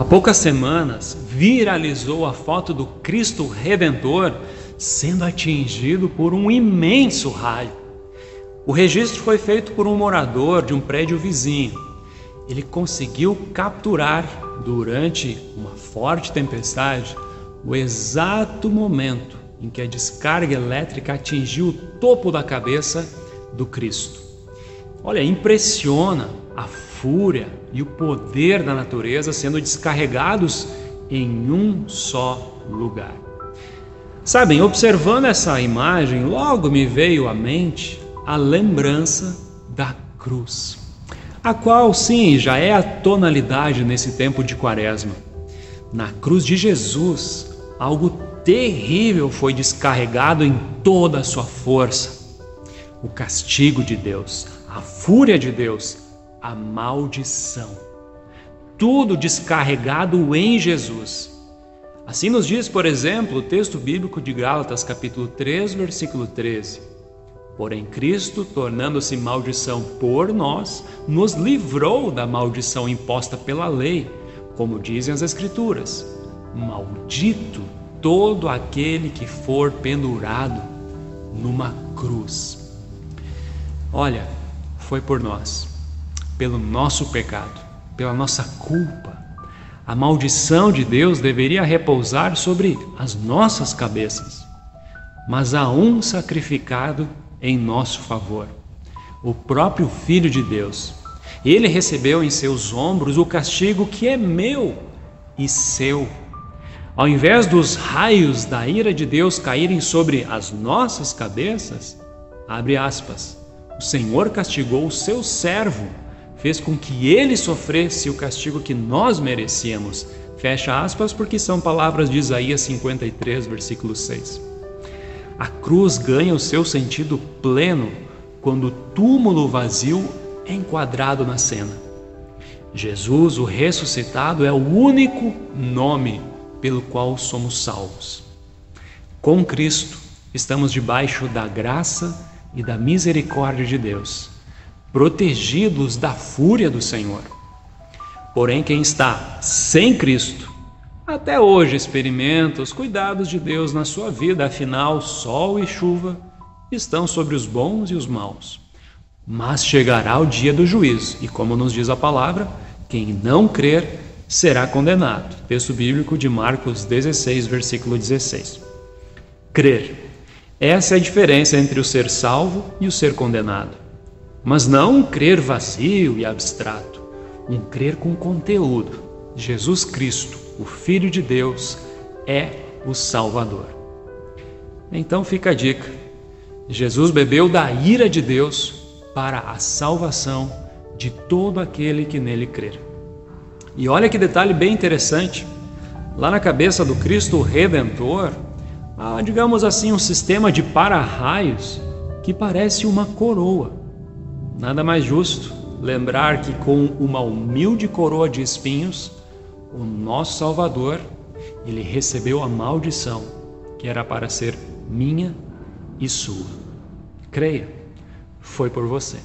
Há poucas semanas viralizou a foto do Cristo Redentor sendo atingido por um imenso raio. O registro foi feito por um morador de um prédio vizinho. Ele conseguiu capturar, durante uma forte tempestade, o exato momento em que a descarga elétrica atingiu o topo da cabeça do Cristo. Olha, impressiona a fúria e o poder da natureza sendo descarregados em um só lugar. Sabem, observando essa imagem, logo me veio à mente a lembrança da cruz, a qual, sim, já é a tonalidade nesse tempo de Quaresma. Na cruz de Jesus, algo terrível foi descarregado em toda a sua força. O castigo de Deus, a fúria de Deus, a maldição. Tudo descarregado em Jesus. Assim nos diz, por exemplo, o texto bíblico de Gálatas, capítulo 3, versículo 13. Porém, Cristo, tornando-se maldição por nós, nos livrou da maldição imposta pela lei, como dizem as Escrituras: Maldito todo aquele que for pendurado numa cruz. Olha, foi por nós pelo nosso pecado, pela nossa culpa. A maldição de Deus deveria repousar sobre as nossas cabeças. Mas há um sacrificado em nosso favor, o próprio Filho de Deus. Ele recebeu em seus ombros o castigo que é meu e seu. Ao invés dos raios da ira de Deus caírem sobre as nossas cabeças, abre aspas, o Senhor castigou o seu servo fez com que ele sofresse o castigo que nós merecíamos. Fecha aspas, porque são palavras de Isaías 53, versículo 6. A cruz ganha o seu sentido pleno quando o túmulo vazio é enquadrado na cena. Jesus, o ressuscitado, é o único nome pelo qual somos salvos. Com Cristo, estamos debaixo da graça e da misericórdia de Deus protegidos da fúria do Senhor. Porém, quem está sem Cristo, até hoje experimenta os cuidados de Deus na sua vida, afinal, sol e chuva estão sobre os bons e os maus. Mas chegará o dia do juízo, e como nos diz a palavra, quem não crer será condenado. Texto bíblico de Marcos 16, versículo 16. Crer. Essa é a diferença entre o ser salvo e o ser condenado. Mas não um crer vazio e abstrato, um crer com conteúdo. Jesus Cristo, o Filho de Deus, é o Salvador. Então fica a dica: Jesus bebeu da ira de Deus para a salvação de todo aquele que nele crer. E olha que detalhe bem interessante: lá na cabeça do Cristo Redentor, há, digamos assim, um sistema de para-raios que parece uma coroa. Nada mais justo lembrar que, com uma humilde coroa de espinhos, o nosso Salvador, ele recebeu a maldição que era para ser minha e sua. Creia, foi por você.